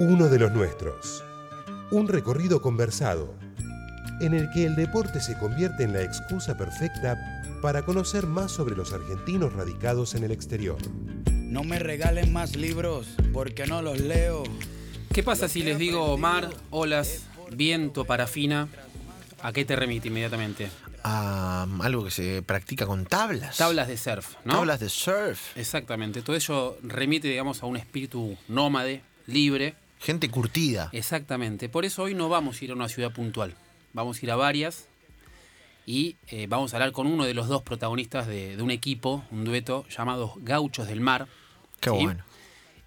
Uno de los nuestros. Un recorrido conversado, en el que el deporte se convierte en la excusa perfecta para conocer más sobre los argentinos radicados en el exterior. No me regalen más libros porque no los leo. ¿Qué pasa si les digo mar, olas, viento, parafina? ¿A qué te remite inmediatamente? A algo que se practica con tablas. Tablas de surf, ¿no? Tablas de surf. Exactamente. Todo ello remite, digamos, a un espíritu nómade, libre. Gente curtida. Exactamente. Por eso hoy no vamos a ir a una ciudad puntual. Vamos a ir a varias y eh, vamos a hablar con uno de los dos protagonistas de, de un equipo, un dueto llamado Gauchos del Mar. Qué ¿sí? bueno.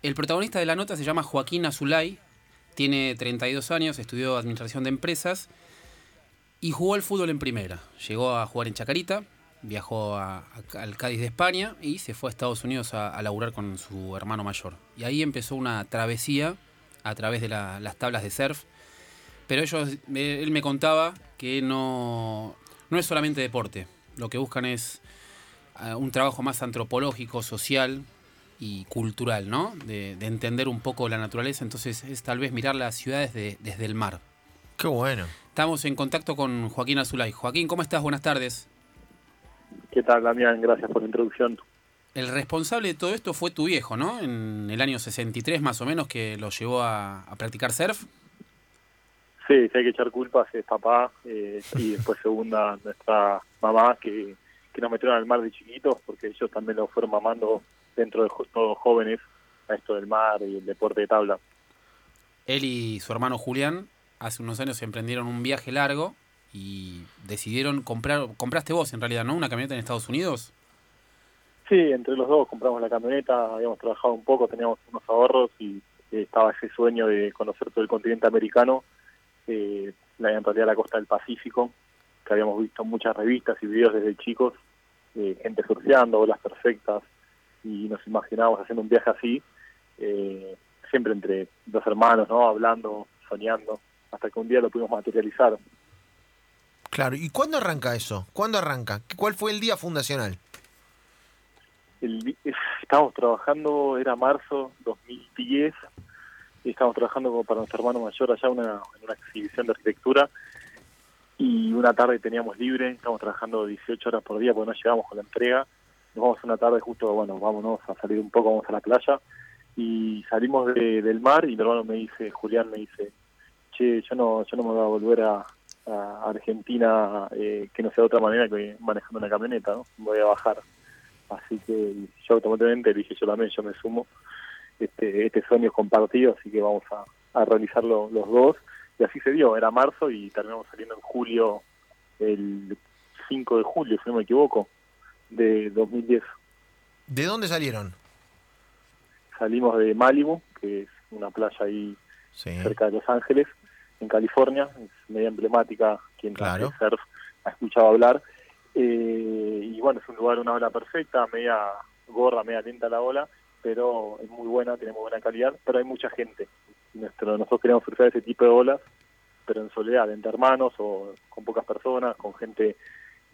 El protagonista de la nota se llama Joaquín Azulay, tiene 32 años, estudió Administración de Empresas y jugó al fútbol en primera. Llegó a jugar en Chacarita, viajó a- a- al Cádiz de España y se fue a Estados Unidos a, a laburar con su hermano mayor. Y ahí empezó una travesía a través de la- las tablas de surf. Pero ellos, él me contaba que no, no es solamente deporte. Lo que buscan es eh, un trabajo más antropológico, social y cultural, ¿no? De, de entender un poco la naturaleza. Entonces es tal vez mirar las ciudades de- desde el mar. Qué bueno. Estamos en contacto con Joaquín Azulay. Joaquín, ¿cómo estás? Buenas tardes. ¿Qué tal, Damián? Gracias por la introducción. El responsable de todo esto fue tu viejo, ¿no? En el año 63 más o menos que lo llevó a, a practicar surf. Sí, si hay que echar culpas es papá eh, y después segunda nuestra mamá que, que nos metieron al mar de chiquitos porque ellos también lo fueron mamando dentro de jo- todos jóvenes a esto del mar y el deporte de tabla. Él y su hermano Julián hace unos años emprendieron un viaje largo y decidieron comprar, compraste vos en realidad, ¿no? Una camioneta en Estados Unidos. Sí, entre los dos compramos la camioneta, habíamos trabajado un poco, teníamos unos ahorros y eh, estaba ese sueño de conocer todo el continente americano, eh, la, en realidad la costa del Pacífico, que habíamos visto muchas revistas y videos desde chicos, eh, gente surfeando, olas perfectas, y nos imaginábamos haciendo un viaje así, eh, siempre entre dos hermanos, ¿no? Hablando, soñando, hasta que un día lo pudimos materializar. Claro. ¿Y cuándo arranca eso? ¿Cuándo arranca? ¿Cuál fue el día fundacional? El, estábamos trabajando, era marzo 2010, y estábamos trabajando como para nuestro hermano mayor allá una, en una exhibición de arquitectura, y una tarde teníamos libre, estábamos trabajando 18 horas por día porque no llegamos con la entrega, nos vamos una tarde justo, bueno, vámonos a salir un poco, vamos a la playa, y salimos de- del mar y mi hermano me dice, Julián me dice, che, yo no, yo no me voy a volver a, Argentina eh, que no sea de otra manera que manejando una camioneta, ¿no? Voy a bajar. Así que yo automáticamente dije, yo también, yo me sumo. Este, este sueño es compartido, así que vamos a, a realizarlo los dos. Y así se dio, era marzo y terminamos saliendo en julio, el 5 de julio, si no me equivoco, de 2010. ¿De dónde salieron? Salimos de Malibu, que es una playa ahí Sí. cerca de Los Ángeles, en California, es media emblemática, quien Claro. surf ha escuchado hablar. Eh, y bueno, es un lugar, una ola perfecta, media gorda, media lenta la ola, pero es muy buena, tiene muy buena calidad, pero hay mucha gente. Nuestro, nosotros queremos surfear ese tipo de olas, pero en soledad, entre hermanos o con pocas personas, con gente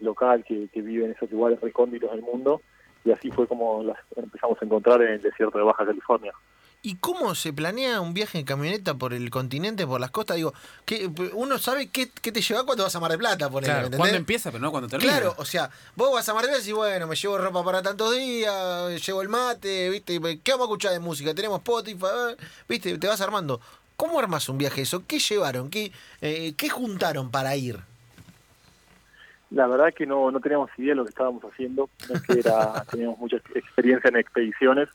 local que, que vive en esos lugares recónditos del mundo, y así fue como las empezamos a encontrar en el desierto de Baja California. ¿Y cómo se planea un viaje en camioneta por el continente, por las costas? Digo, que uno sabe qué, qué te lleva cuando vas a Mar del Plata, ¿me Claro, entendés? ¿cuándo empieza, pero no cuando termina? Claro, o sea, vos vas a Mar del Plata y bueno, me llevo ropa para tantos días, llevo el mate, ¿viste? ¿Qué vamos a escuchar de música? Tenemos Spotify, eh, ¿viste? Te vas armando. ¿Cómo armas un viaje eso? ¿Qué llevaron? ¿Qué, eh, ¿qué juntaron para ir? La verdad que no, no teníamos idea de lo que estábamos haciendo, no es que era, teníamos mucha experiencia en expediciones,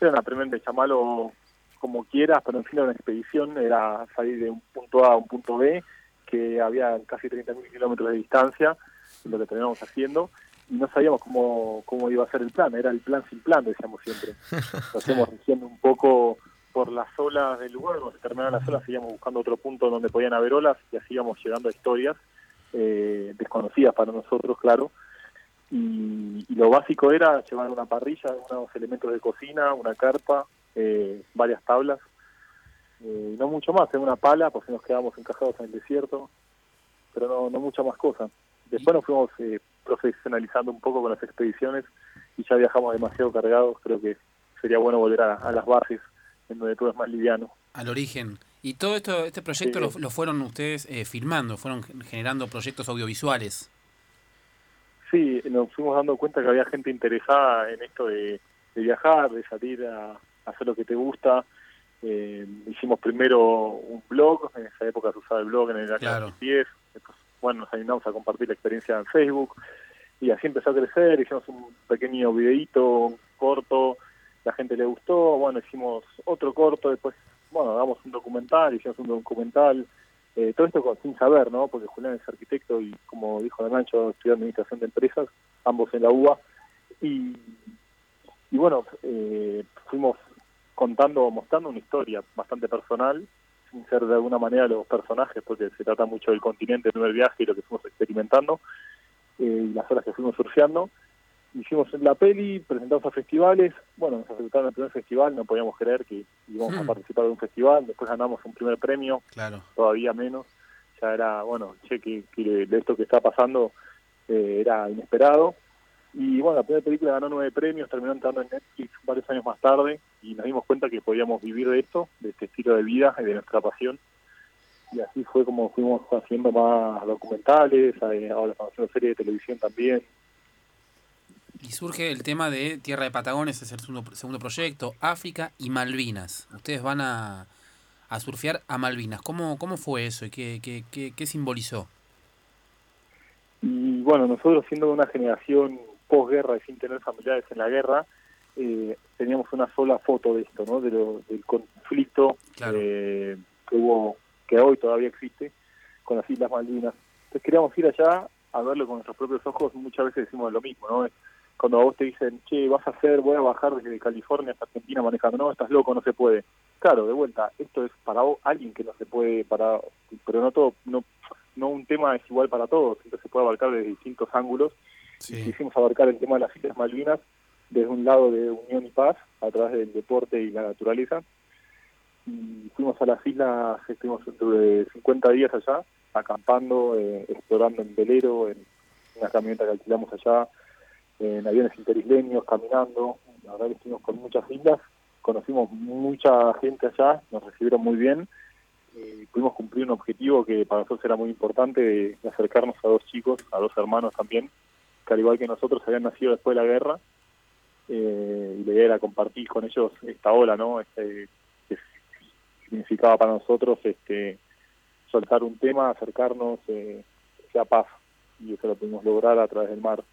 era una aprender llamarlo como quieras, pero en fin era una expedición, era salir de un punto A a un punto B, que había casi 30.000 kilómetros de distancia, lo que teníamos haciendo, y no sabíamos cómo, cómo iba a ser el plan, era el plan sin plan, decíamos siempre. Lo hacíamos rigiendo un poco por las olas del lugar, cuando se terminaban las olas seguíamos buscando otro punto donde podían haber olas y así íbamos llegando a historias eh, desconocidas para nosotros, claro. Y, y lo básico era llevar una parrilla, unos elementos de cocina, una carpa, eh, varias tablas, eh, no mucho más, en una pala, pues si nos quedamos encajados en el desierto, pero no, no mucha más cosa. Después nos fuimos eh, profesionalizando un poco con las expediciones y ya viajamos demasiado cargados, creo que sería bueno volver a, a las bases en donde todo es más liviano. Al origen. Y todo esto, este proyecto Sí. lo, lo fueron ustedes eh, filmando, fueron generando proyectos audiovisuales. Sí, nos fuimos dando cuenta que había gente interesada en esto de, de viajar, de salir a, a hacer lo que te gusta. Eh, hicimos primero un blog, en esa época se usaba el blog en el año Claro. 2010. Después, bueno, nos animamos a compartir la experiencia en Facebook y así empezó a crecer. Hicimos un pequeño videíto corto, la gente le gustó. Bueno, hicimos otro corto, después, bueno, hagamos un documental, hicimos un documental. Eh, todo esto sin saber, ¿no? Porque Julián es arquitecto y, como dijo Nacho, estudió administración de empresas, ambos en la UBA. Y, y bueno, eh, fuimos contando, mostrando una historia bastante personal, sin ser de alguna manera los personajes, porque se trata mucho del continente, el primer viaje y lo que fuimos experimentando, eh, y las horas que fuimos surfeando. Hicimos la peli, presentamos a festivales, bueno, nos aceptaron el primer festival, no podíamos creer que íbamos Hmm. a participar de un festival, después ganamos un primer premio, Claro. todavía menos. Ya era, bueno, che, que, que de esto que está pasando eh, era inesperado. Y bueno, la primera película ganó nueve premios, terminó entrando en Netflix varios años más tarde y nos dimos cuenta que podíamos vivir de esto, de este estilo de vida y de nuestra pasión. Y así fue como fuimos haciendo más documentales, eh, ahora estamos haciendo series de televisión también. Y surge el tema de Tierra de Patagones, es el segundo, segundo proyecto, África y Malvinas. Ustedes van a, a surfear a Malvinas. ¿Cómo, cómo fue eso y qué, qué, qué, qué simbolizó? Y bueno, nosotros siendo de una generación posguerra y sin tener familiares en la guerra, eh, teníamos una sola foto de esto, ¿no? De lo- del conflicto Claro. eh, que hubo, que hoy todavía existe, con las Islas Malvinas. Entonces queríamos ir allá a verlo con nuestros propios ojos. Muchas veces decimos lo mismo, ¿no? Cuando a vos te dicen, che, vas a hacer, voy a bajar desde California hasta Argentina manejando, no, estás loco, no se puede. Claro, de vuelta, esto es para vos, alguien que no se puede, para pero no todo, no, no un tema es igual para todos, entonces se puede abarcar desde distintos ángulos y quisimos abarcar el tema de las Islas Malvinas desde un lado de unión y paz, a través del deporte y la naturaleza. Y fuimos a las islas, estuvimos de 50 días allá, acampando, eh, explorando en velero, en una camioneta que alquilamos allá, en aviones interisleños, caminando. La verdad que estuvimos con muchas islas, conocimos mucha gente allá, nos recibieron muy bien y pudimos cumplir un objetivo que para nosotros era muy importante, de, acercarnos a dos chicos, a dos hermanos también, que al igual que nosotros habían nacido después de la guerra, eh, y la idea era compartir con ellos esta ola, ¿no? Este, que significaba para nosotros este soltar un tema, acercarnos, eh, sea paz, y eso lo pudimos lograr a través del mar.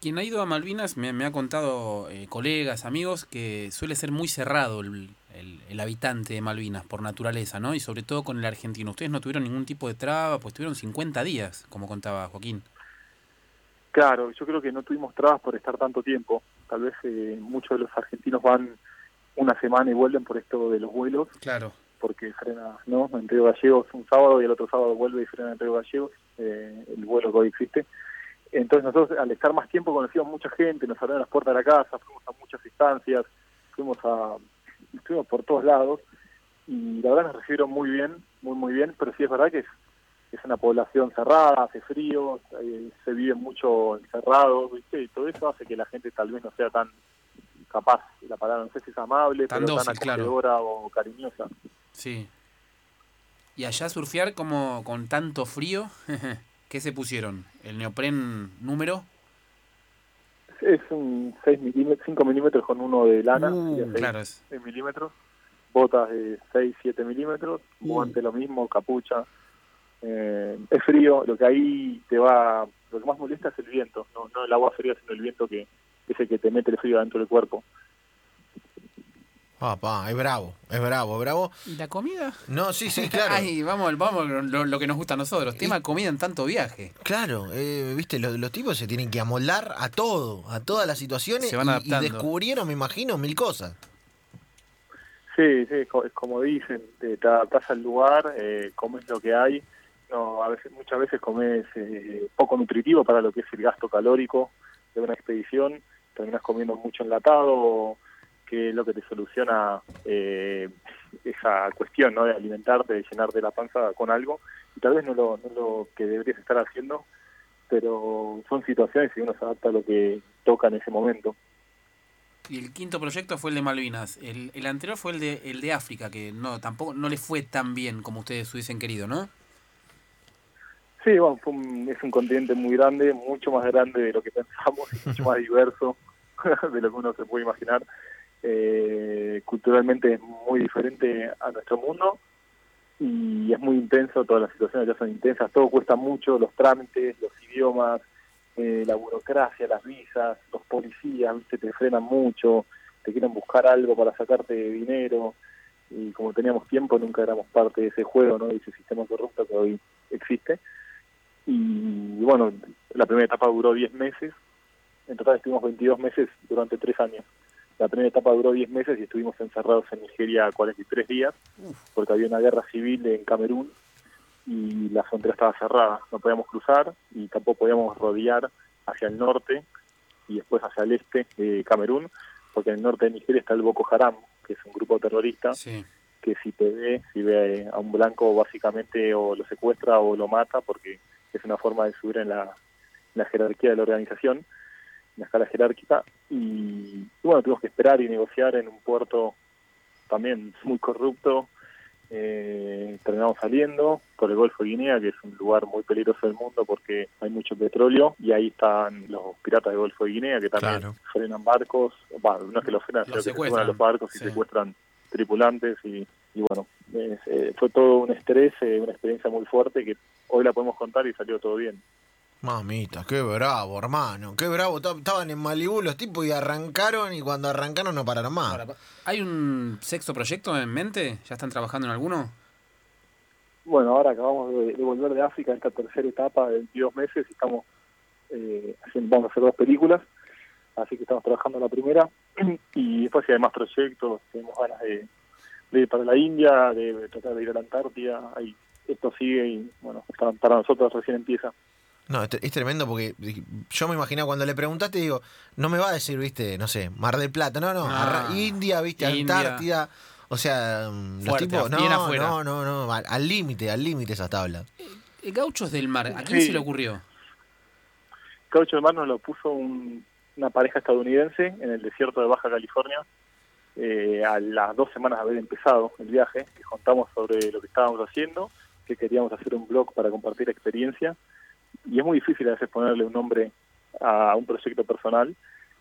Quien ha ido a Malvinas me, me ha contado eh, colegas, amigos, que suele ser muy cerrado el, el- el habitante de Malvinas por naturaleza, ¿no? Y sobre todo con el argentino. Ustedes no tuvieron ningún tipo de traba, pues tuvieron 50 días, como contaba Joaquín. Claro, yo creo que no tuvimos trabas por estar tanto tiempo. Tal vez eh, muchos de los argentinos van una semana y vuelven por esto de los vuelos, Claro. porque frena, ¿no? En Río Gallegos un sábado y el otro sábado vuelve y frena en Río Gallegos, eh, el vuelo que hoy existe. Entonces nosotros al estar más tiempo conocíamos mucha gente, nos abrieron las puertas de la casa, fuimos a muchas instancias, fuimos a, estuvimos por todos lados y la verdad nos recibieron muy bien, muy muy bien, pero sí es verdad que es, es una población cerrada, hace frío, eh, se vive mucho encerrado, ¿viste? y todo eso hace que la gente tal vez no sea tan capaz, la palabra no sé si es amable, Tan pero tan dócil, claro. acogedora o cariñosa. Sí. Y allá surfear como con tanto frío, ¿qué se pusieron? ¿El neopren número? Es un 6 milímetros, 5 milímetros con uno de lana, Uh, claro, es. 6 milímetros, botas de 6, 7 milímetros, Uh. guante lo mismo, capucha. Eh, es frío, lo que ahí te va, lo que más molesta es el viento, no, no el agua fría, sino el viento que es el que te mete el frío dentro del cuerpo. Papá, es bravo, es bravo, es bravo. ¿Y la comida? No, sí, sí, claro. Ay, vamos, vamos, lo, lo que nos gusta a nosotros. Tema comida en tanto viaje. Claro, eh, viste, los, los tipos se tienen que amoldar a todo, a todas las situaciones Se van y- descubrieron, me imagino, mil cosas. Sí, sí, es co- es como dicen, te, te adaptás al lugar, eh, comes lo que hay. No, a veces, muchas veces comes eh, poco nutritivo para lo que es el gasto calórico de una expedición. Terminas comiendo mucho enlatado, que es lo que te soluciona eh, esa cuestión ¿no? de alimentarte, de llenarte la panza con algo. Y tal vez no lo, no lo que deberías estar haciendo, pero son situaciones y uno se adapta a lo que toca en ese momento. Y el quinto proyecto fue el de Malvinas. El, el anterior fue el de, el de África, que no tampoco no le fue tan bien como ustedes hubiesen querido, ¿no? Sí, bueno, fue un- es un continente muy grande, mucho más grande de lo que pensamos, mucho más diverso de lo que uno se puede imaginar. Eh, culturalmente es muy diferente a nuestro mundo y es muy intenso, todas las situaciones ya son intensas, todo cuesta mucho, los trámites, los idiomas, eh, la burocracia, las visas, los policías, ¿viste? te frenan mucho, te quieren buscar algo para sacarte dinero y como teníamos tiempo nunca éramos parte de ese juego, ¿no? de ese sistema corrupto que hoy existe. Y bueno, la primera etapa duró 10 meses, en total estuvimos 22 meses durante 3 años. La primera etapa duró 10 meses y estuvimos encerrados en Nigeria 43 días, porque había una guerra civil en Camerún y la frontera estaba cerrada, no podíamos cruzar y tampoco podíamos rodear hacia el norte y después hacia el este de Camerún, porque en el norte de Nigeria está el Boko Haram, que es un grupo terrorista Sí. que si te ve, si ve a un blanco básicamente o lo secuestra o lo mata porque es una forma de subir en la, en la jerarquía de la organización, en la escala jerárquica. Y, bueno, tuvimos que esperar y negociar en un puerto también muy corrupto. Eh, terminamos saliendo por el Golfo de Guinea, que es un lugar muy peligroso del mundo porque hay mucho petróleo y ahí están los piratas del Golfo de Guinea que también Claro. frenan barcos, bueno, no es que los frenan, sino que secuestran los barcos y sí. secuestran tripulantes y, y bueno, eh, fue todo un estrés, eh, una experiencia muy fuerte que hoy la podemos contar y salió todo bien. Mamita, qué bravo, hermano. Qué bravo. Ta- Estaban en Malibú los tipos y arrancaron y cuando arrancaron no pararon más. Ahora, ¿Hay un sexto proyecto en mente? ¿Ya están trabajando en alguno? Bueno, ahora acabamos de, de volver de África en esta tercera etapa de 22 meses y estamos eh, haciendo, vamos a hacer dos películas, así que estamos trabajando en la primera y después si hay más proyectos, tenemos ganas de, de ir para la India, de, de tratar de ir a la Antártida, ahí esto sigue y bueno, para, para nosotros recién empieza. No, es, es tremendo porque yo me imaginaba cuando le preguntaste, digo, no me va a decir, viste, no sé, Mar del Plata, no, no, Ah, India, viste, India. Antártida. O sea, mm, los Fuerte, tipos, no, no, no, no, al límite, al límite esas tablas. Eh, Gauchos del Mar, ¿a quién Sí. se le ocurrió? Caucho de Mar nos lo puso un- una pareja estadounidense en el desierto de Baja California eh, a las dos semanas de haber empezado el viaje, que contamos sobre lo que estábamos haciendo, que queríamos hacer un blog para compartir experiencia y es muy difícil a veces ponerle un nombre a un proyecto personal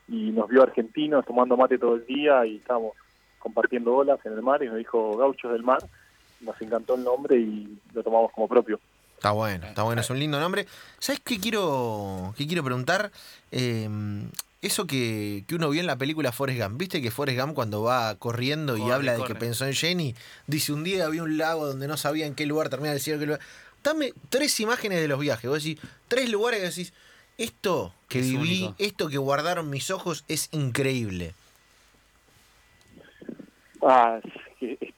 y nos vio argentinos tomando mate todo el día y estábamos compartiendo olas en el mar y nos dijo Gauchos del Mar, nos encantó el nombre y lo tomamos como propio. Está bueno, está bueno, es un lindo nombre. ¿Sabes qué quiero, qué quiero preguntar? Eh, eso que, que uno vio en la película Forrest Gump, ¿viste que Forrest Gump cuando va corriendo y Corre, habla de corre. que pensó en Jenny, dice un día había un lago donde no sabía en qué lugar terminaba el cielo, qué lugar. Dame tres imágenes de los viajes, vos decís, tres lugares que decís, esto que Es viví, único. esto que guardaron mis ojos es increíble. Ah, es que, eh,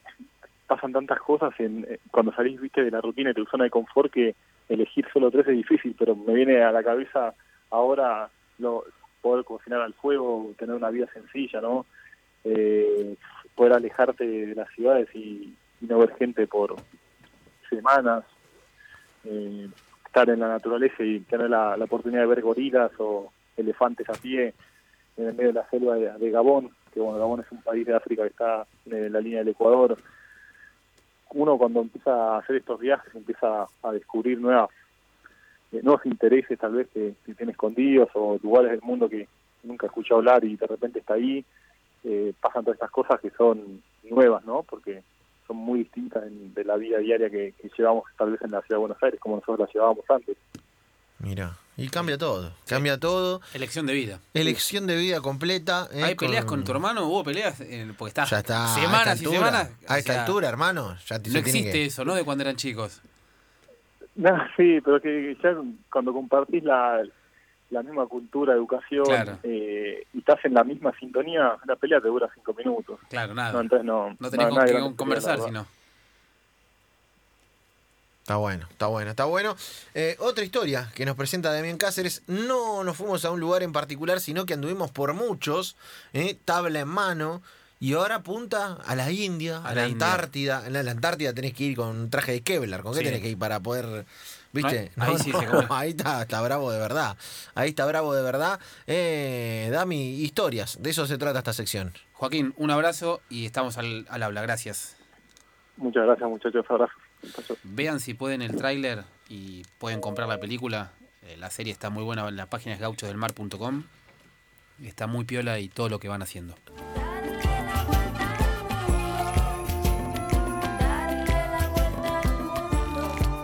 pasan tantas cosas en, eh, cuando salís viste de la rutina y de tu zona de confort que elegir solo tres es difícil, pero me viene a la cabeza ahora lo, poder cocinar al fuego, tener una vida sencilla, ¿no? Eh, poder alejarte de las ciudades y, y no ver gente por semanas, eh, estar en la naturaleza y tener la, oportunidad de ver gorilas o elefantes a pie en el medio de la selva de, Gabón, que bueno, Gabón es un país de África que está en la línea del Ecuador. Uno cuando empieza a hacer estos viajes empieza a descubrir nuevas, eh, nuevos intereses tal vez que, que tiene escondidos o lugares del mundo que nunca escuchó hablar y de repente está ahí. Eh, pasan todas estas cosas que son nuevas, ¿no? Porque son muy distintas en- de la vida diaria que, que llevamos tal vez en la ciudad de Buenos Aires, como nosotros la llevábamos antes. Mira, y cambia todo, cambia todo. Elección de vida. Elección de vida completa. ¿eh? ¿Hay peleas con tu hermano? ¿Hubo peleas? Eh, Porque está, Ya está. semanas y esta altura, semanas. A o esta sea, altura, hermano. Ya te- No existe que- eso, ¿no? De cuando eran chicos. No, sí, pero que ya cuando compartís la, la misma cultura, educación, Claro. eh, y estás en la misma sintonía, la pelea te dura cinco minutos. Claro, nada. No, entonces no. No tenés con peleas, conversar, sino. Está bueno, está bueno, está bueno. Eh, otra historia que nos presenta Damián Cáceres. No nos fuimos a un lugar en particular, sino que anduvimos por muchos, eh, tabla en mano. Y ahora apunta a la India, a, A la, la India. Antártida. En la, la Antártida tenés que ir con un traje de Kevlar. ¿Con qué Sí. tenés que ir para poder ¿Viste? No, ahí sí se come. ahí está, está bravo de verdad. Ahí está bravo de verdad. Eh, Dami, historias. De eso se trata esta sección. Joaquín, un abrazo y estamos al, al habla. Gracias. Muchas gracias, muchachos. Abrazos. Muchachos. Vean si pueden el tráiler y pueden comprar la película. Eh, la serie está muy buena en la página es gauchosdelmar.com. Está muy piola y todo lo que van haciendo.